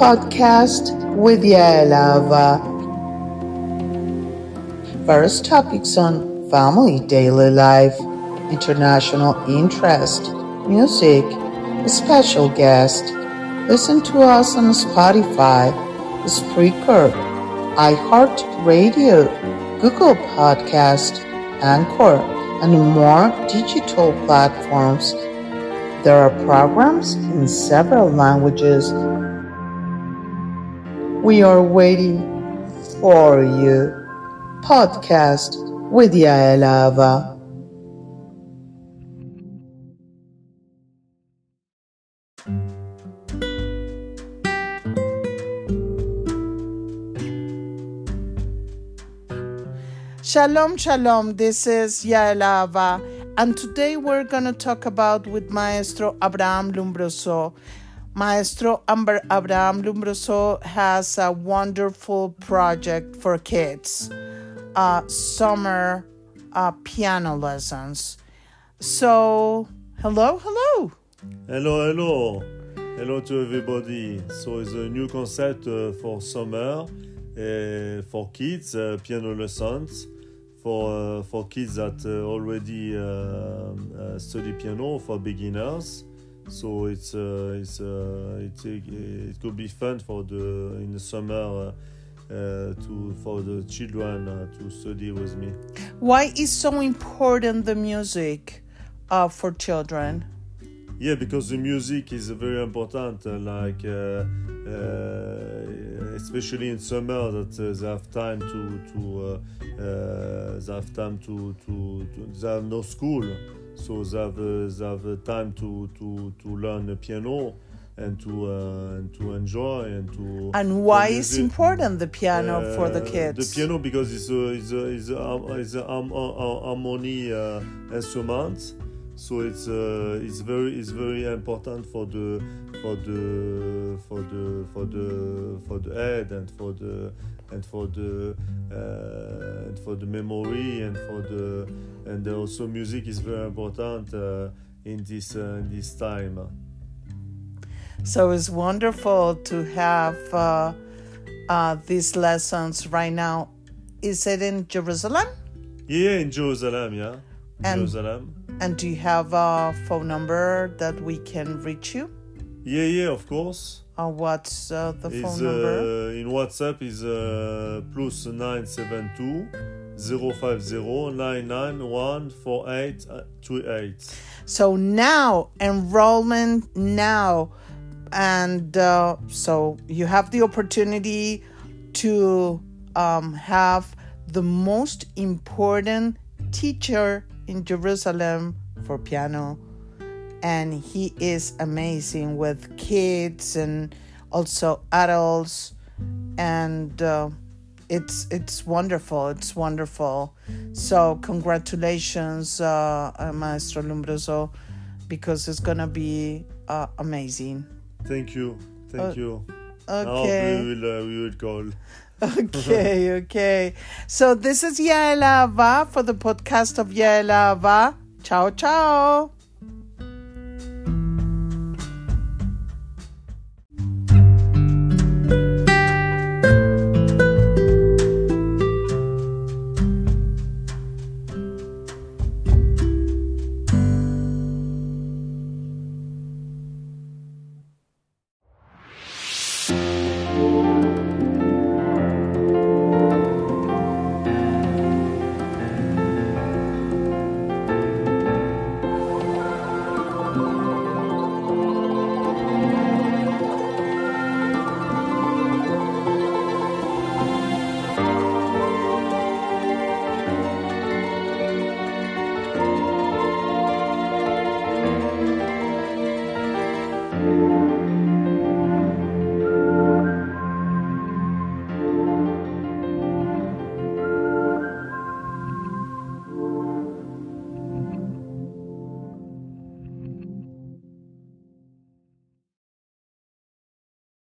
Podcast with Yaelava. Various topics on family, daily life, international interest, music, a special guest. Listen to us on Spotify, Spreaker, iHeartRadio, Google Podcast, Anchor, and more digital platforms. There are programs in several languages. We are waiting for you. Podcast with Yaelava. Shalom, shalom. This is Yaelava, and today we're going to talk about with Maestro Abraham Lumbroso. Maestro Amber Abraham Lumbroso has a wonderful project for kids, uh, summer uh, piano lessons. So, hello, hello. Hello, hello. Hello to everybody. So it's a new concept uh, for summer uh, for kids, uh, piano lessons for uh, for kids that uh, already um, uh, study piano for beginners. So it's uh, it's uh, it, it could be fun for the in the summer uh, to for the children uh, to study with me. Why is so important the music uh, for children? Yeah, because the music is very important. Uh, like uh, uh, especially in summer, that uh, they have time to to uh, uh, they have time to, to, to they have no school, so they have uh, they have uh, time to to to learn the piano and to uh, and to enjoy and to. And why is important the piano for the uh, kids? The piano because it's a it's a it's a, it's a har- har- harmony uh, instrument, so it's uh, it's very it's very important for the for the for the for the for the head and for the and for the uh, and for the memory and for the and also music is very important uh, in this uh, in this time. So it's wonderful to have uh, uh, these lessons right now. Is it in Jerusalem? Yeah, in Jerusalem, yeah, And- Jerusalem. And do you have a phone number that we can reach you? Yeah, yeah, of course. Uh, what's uh, the is phone number? uh, in WhatsApp is uh, plus 972 050 991 4828. So now enrollment now, and uh, so you have the opportunity to um, have the most important teacher in Jerusalem for piano, and he is amazing with kids and also adults, and. Uh, it's it's wonderful it's wonderful so congratulations uh, uh, maestro lumbroso because it's gonna be uh, amazing Thank you. Thank Uh, you. I hope okay we will, uh, we will call. Okay okay. So this is yaelava for the podcast of yaelava ciao ciao